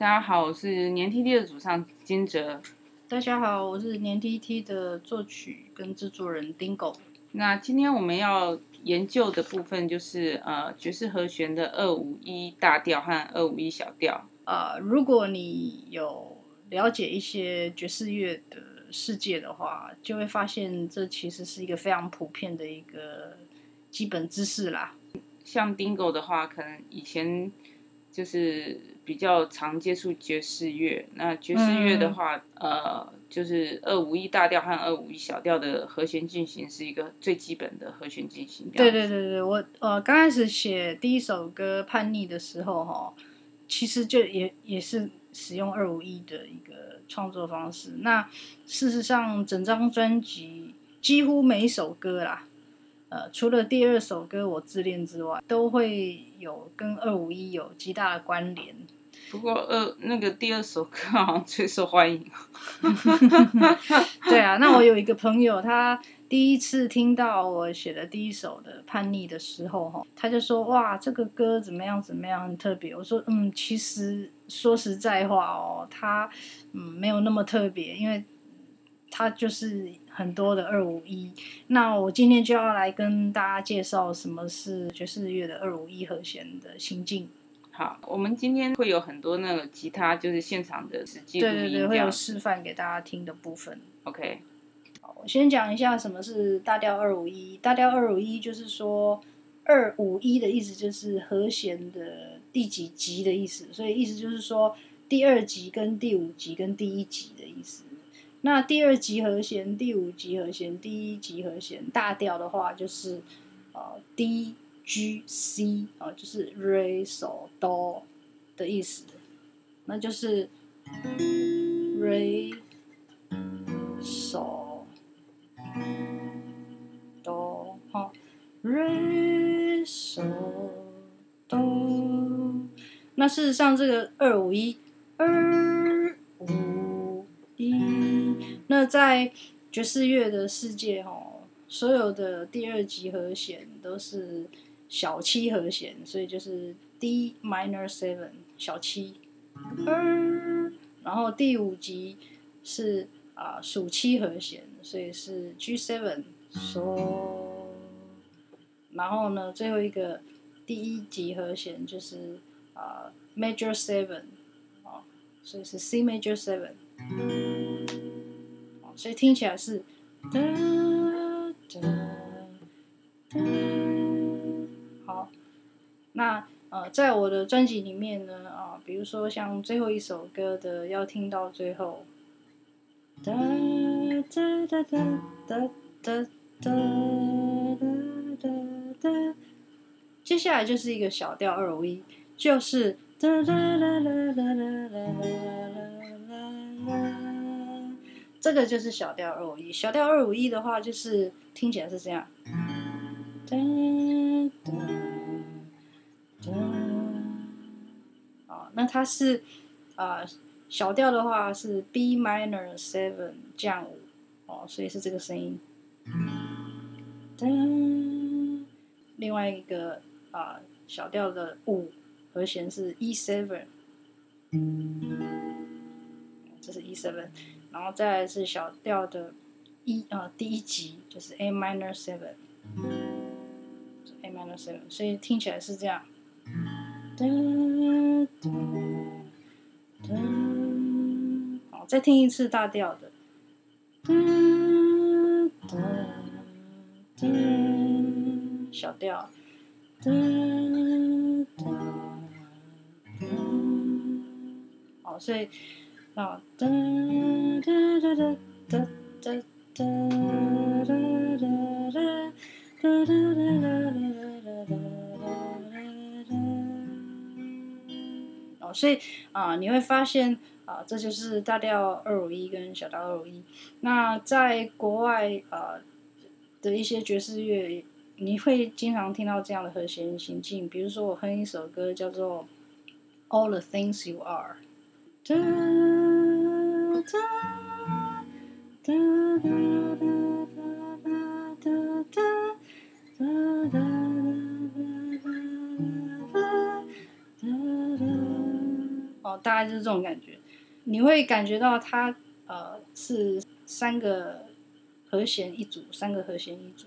大家好，我是年 tt 的主唱金哲。大家好，我是年 tt 的作曲跟制作人 Dingo。那今天我们要研究的部分就是呃爵士和弦的二五一大调和二五一小调。呃，如果你有了解一些爵士乐的世界的话，就会发现这其实是一个非常普遍的一个基本知识啦。像 Dingo 的话，可能以前就是。比较常接触爵士乐，那爵士乐的话，嗯、呃，就是二五一大调和二五一小调的和弦进行是一个最基本的和弦进行。对对对对，我呃刚开始写第一首歌《叛逆》的时候，哈，其实就也也是使用二五一的一个创作方式。那事实上，整张专辑几乎每一首歌啦。呃，除了第二首歌《我自恋》之外，都会有跟二五一有极大的关联。不过，二，那个第二首歌好像最受欢迎。对啊，那我有一个朋友，他第一次听到我写的第一首的《叛逆》的时候，哈，他就说：“哇，这个歌怎么样？怎么样？很特别。”我说：“嗯，其实说实在话哦，他嗯没有那么特别，因为他就是。”很多的二五一，那我今天就要来跟大家介绍什么是爵士乐的二五一和弦的行进。好，我们今天会有很多那个吉他，就是现场的实际对对对，会有示范给大家听的部分。OK，好，我先讲一下什么是大调二五一。大调二五一就是说，二五一的意思就是和弦的第几级的意思，所以意思就是说第二级跟第五级跟第一级的意思。那第二级和弦、第五级和弦、第一级和弦，大调的话就是，呃，D G C 啊、呃，就是 Re So Do 的意思，那就是 Re So Do 好，Re So Do。那事实上，这个二五一二五那在爵士乐的世界，哦，所有的第二级和弦都是小七和弦，所以就是 D minor seven 小七，然后第五级是啊属七和弦，所以是 G seven so，然后呢最后一个第一级和弦就是啊 major seven 啊，所以是 C major seven。所以听起来是哒哒哒。好，那呃，在我的专辑里面呢，啊、比如说像最后一首歌的，要听到最后，哒哒哒哒哒哒哒哒哒，接下来就是一个小调二五一，就是哒啦啦啦啦啦啦啦啦。这个就是小调二五一，小调二五一的话，就是听起来是这样。噔噔噔。啊，那它是啊、小调的话是 B minor seven 降五，哦，所以是这个声音。噔。另外一个啊、小调的五和弦是 E seven，这是 E seven。然后再来是小调的一啊，第一级就是 A minor seven，A minor seven，所以听起来是这样。哒哒哒，好，再听一次大调的。哒哒哒，小调。哒哒哒，好，所以。啊，哒哒哒哒哒哒哒哒哒哒哒哒哒哒哒哒哒哒哦，所以啊，你会发现啊，这就是大调二五一跟小调二五一。那在国外啊的一些爵士乐，你会经常听到这样的和弦行进。比如说，我哼一首歌叫做《All the Things You Are》。哦，大概就是这种感觉，你会感觉到它呃是三个和弦一组，三个和弦一组。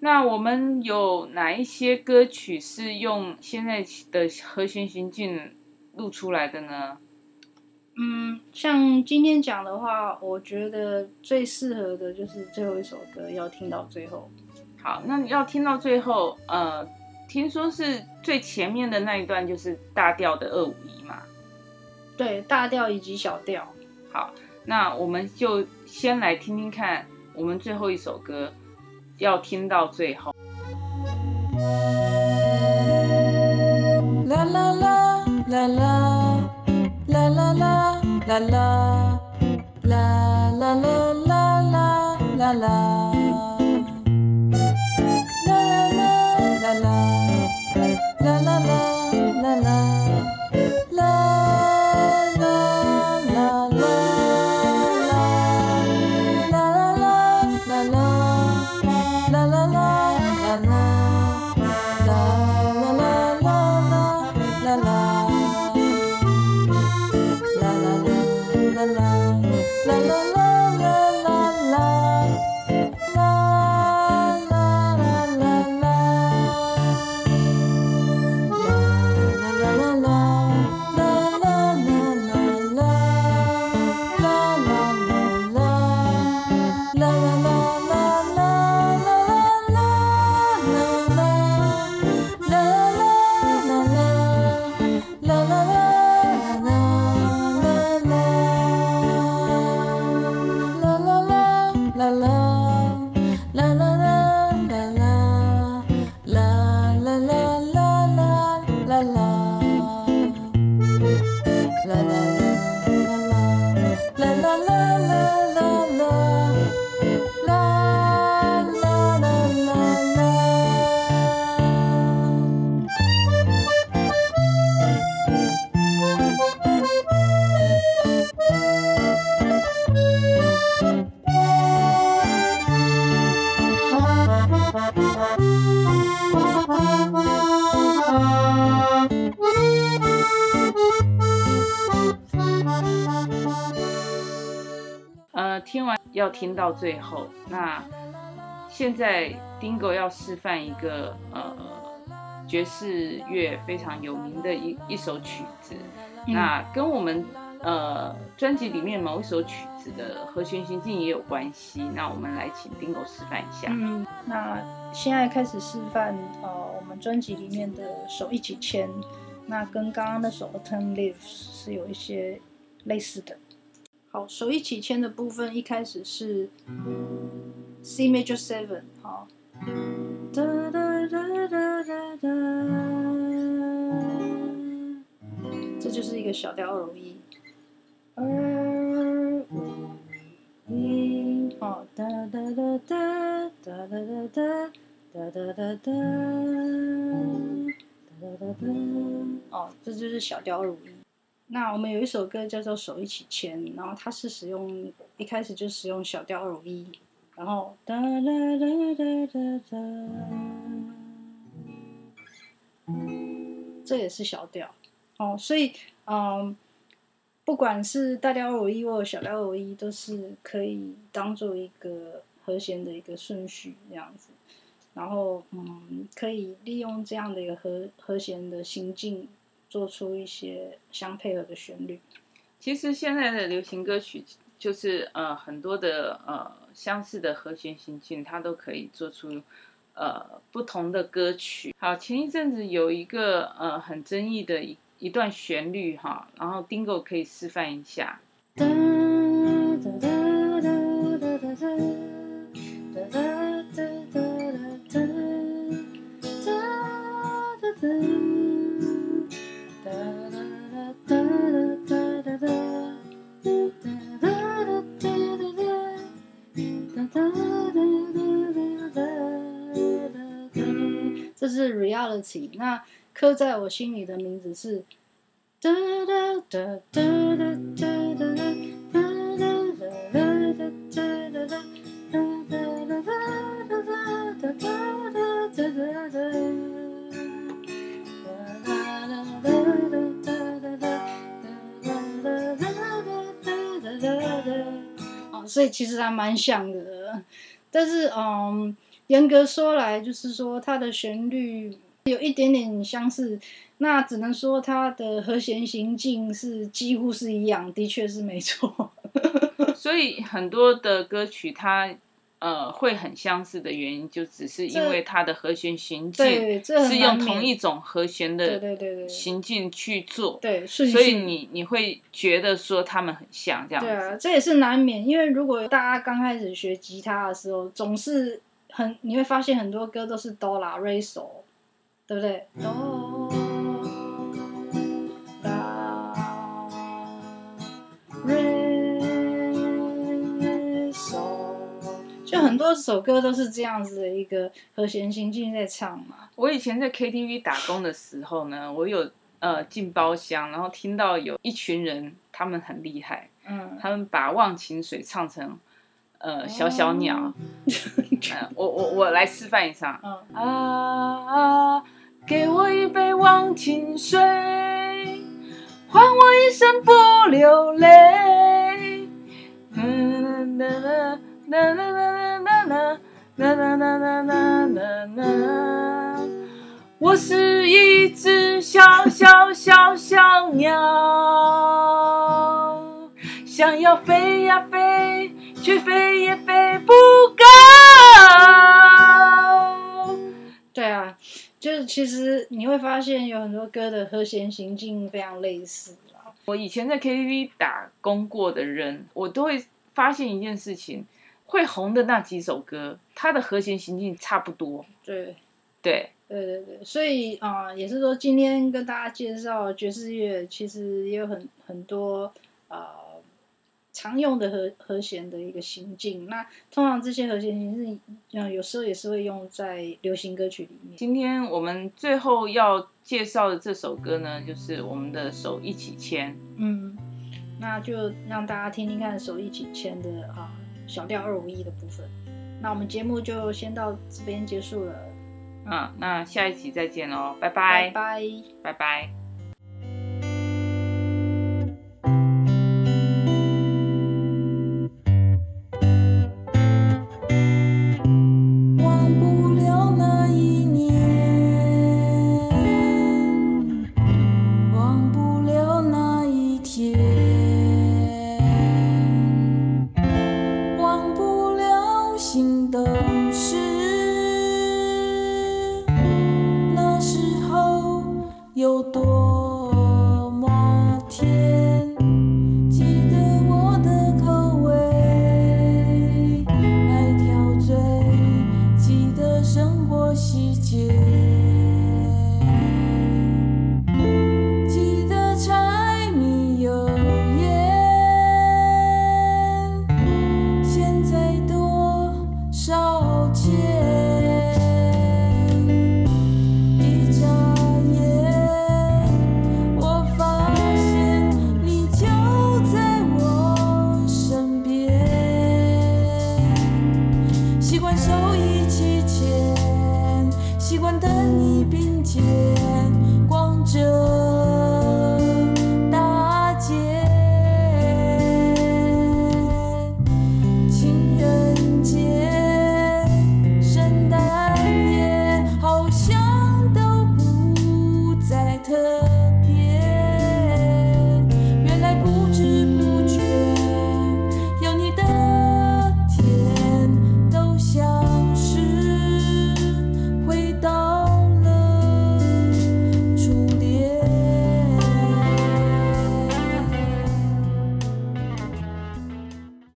那我们有哪一些歌曲是用现在的和弦行进录出来的呢？嗯，像今天讲的话，我觉得最适合的就是最后一首歌，要听到最后。好，那你要听到最后，呃。听说是最前面的那一段就是大调的二五一嘛？对，大调以及小调。好，那我们就先来听听看，我们最后一首歌要听到最后。啦啦啦啦啦啦啦啦啦啦啦啦啦啦啦啦啦啦。la la 要听到最后，那现在 Dingo 要示范一个呃爵士乐非常有名的一一首曲子，嗯、那跟我们呃专辑里面某一首曲子的和弦行进也有关系。那我们来请 Dingo 示范一下。嗯，那现在开始示范呃我们专辑里面的手一起牵，那跟刚刚那首 Autumn Leaves 是有一些类似的。好，手一起牵的部分一开始是 C major seven，好，哒哒哒哒哒哒，这就是一个小调二五一，二五一，好，哒哒哒哒哒哒哒哒哒哒哒哒哒哒哒，哦，这就是小调二五一。那我们有一首歌叫做《手一起牵》，然后它是使用一开始就使用小调二五一，然后哒哒哒哒哒哒，这也是小调哦，所以嗯，不管是大调二五一或小调二五一，都是可以当做一个和弦的一个顺序这样子。然后嗯，可以利用这样的一个和和弦的行进，做出一些相配合的旋律。其实现在的流行歌曲就是呃很多的呃相似的和弦行进，它都可以做出呃不同的歌曲。好，前一阵子有一个呃很争议的一一段旋律哈，然后 Dingo 可以示范一下。那刻在我心里的名字是。哒哒哒哒哒哒哒哒哒哒哒哒哒哒哒哒哒。哦，所以其实还蛮像的，但是嗯，严格说来，就是说它的旋律。有一点点相似，那只能说它的和弦行进是几乎是一样，的确是没错。所以很多的歌曲它呃会很相似的原因，就只是因为它的和弦行进是用同一种和弦的行进去做，对，所以你你会觉得说他们很像这样子。对啊，这也是难免，因为如果大家刚开始学吉他的时候，总是很你会发现很多歌都是哆啦瑞嗦。对不对？哆啦瑞嗦，就很多首歌都是这样子的一个和弦行进在唱嘛。我以前在 KTV 打工的时候呢，我有呃进包厢，然后听到有一群人，他们很厉害，嗯，他们把《忘情水》唱成呃小小鸟，我我我来示范一下，嗯啊。啊给我一杯忘情水，换我一生不流泪。呐呐呐呐呐呐呐呐呐呐呐，我是一只小小小小鸟，想要飞呀飞，却飞也飞不其实你会发现有很多歌的和弦行进非常类似。我以前在 KTV 打工过的人，我都会发现一件事情：会红的那几首歌，它的和弦行进差不多。对，对，对对对。所以啊、呃，也是说今天跟大家介绍爵士乐，其实也有很很多啊。呃常用的和和弦的一个行进，那通常这些和弦形式，嗯，有时候也是会用在流行歌曲里面。今天我们最后要介绍的这首歌呢，就是我们的手一起牵。嗯，那就让大家听听看手一起牵的啊小调二五一的部分。那我们节目就先到这边结束了。嗯，那下一期再见喽，拜拜，拜拜，拜拜。